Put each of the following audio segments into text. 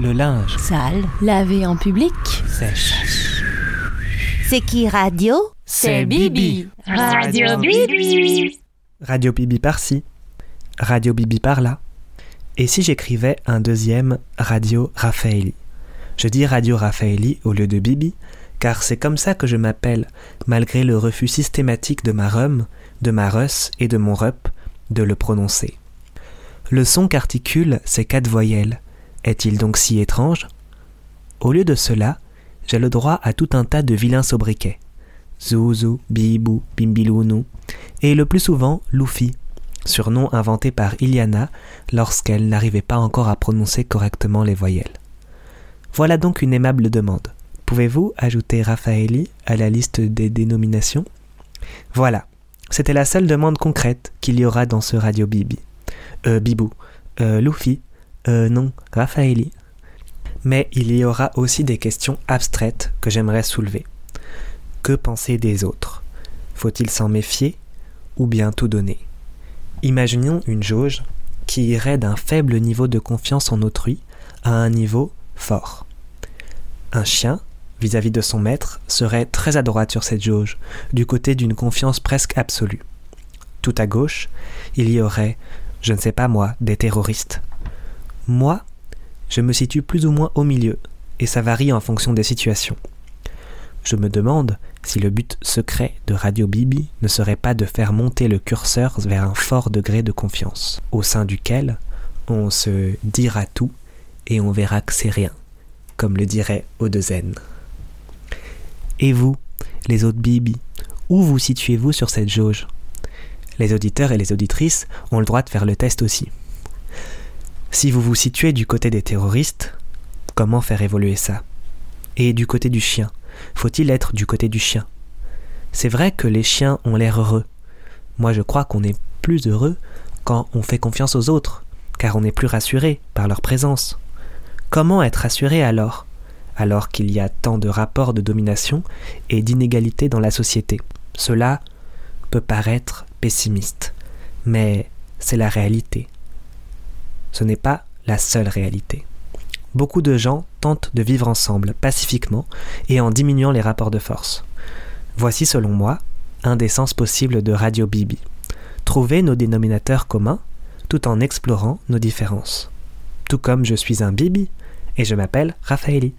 le linge, Sale, lavé en public. sèche. C'est qui radio? C'est Bibi. Radio Bibi. Radio Bibi par-ci, Radio Bibi par-là. Et si j'écrivais un deuxième Radio Raffaelli? Je dis Radio Raffaelli au lieu de Bibi, car c'est comme ça que je m'appelle, malgré le refus systématique de ma rum, de ma russ et de mon rup de le prononcer. Le son qu'articule ces quatre voyelles est-il donc si étrange? Au lieu de cela, j'ai le droit à tout un tas de vilains sobriquets. Zouzou, Bibou, Bimbilounou, et le plus souvent Luffy, surnom inventé par Iliana lorsqu'elle n'arrivait pas encore à prononcer correctement les voyelles. Voilà donc une aimable demande. Pouvez-vous ajouter Raffaelli à la liste des dénominations? Voilà, c'était la seule demande concrète qu'il y aura dans ce Radio Bibi. Euh, Bibou, euh, Luffy, euh, non, Raffaelli. Mais il y aura aussi des questions abstraites que j'aimerais soulever. Que penser des autres? Faut-il s'en méfier ou bien tout donner? Imaginons une jauge qui irait d'un faible niveau de confiance en autrui à un niveau fort. Un chien, vis-à-vis de son maître, serait très à droite sur cette jauge, du côté d'une confiance presque absolue. Tout à gauche, il y aurait, je ne sais pas moi, des terroristes. Moi, je me situe plus ou moins au milieu, et ça varie en fonction des situations. Je me demande si le but secret de Radio Bibi ne serait pas de faire monter le curseur vers un fort degré de confiance, au sein duquel on se dira tout et on verra que c'est rien, comme le dirait Odezen. Et vous, les autres Bibi, où vous situez-vous sur cette jauge? Les auditeurs et les auditrices ont le droit de faire le test aussi. Si vous vous situez du côté des terroristes, comment faire évoluer ça? Et du côté du chien, faut-il être du côté du chien? C'est vrai que les chiens ont l'air heureux. Moi je crois qu'on est plus heureux quand on fait confiance aux autres, car on est plus rassuré par leur présence. Comment être rassuré alors alors qu'il y a tant de rapports de domination et d'inégalité dans la société? Cela peut paraître pessimiste, mais c'est la réalité. Ce n'est pas la seule réalité. Beaucoup de gens tentent de vivre ensemble pacifiquement et en diminuant les rapports de force. Voici selon moi un des sens possibles de Radio Bibi. Trouver nos dénominateurs communs tout en explorant nos différences. Tout comme je suis un Bibi et je m'appelle Raffaelli.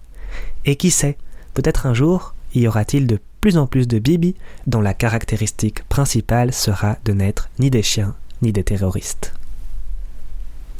Et qui sait, peut-être un jour y aura-t-il de plus en plus de Bibi dont la caractéristique principale sera de n'être ni des chiens ni des terroristes.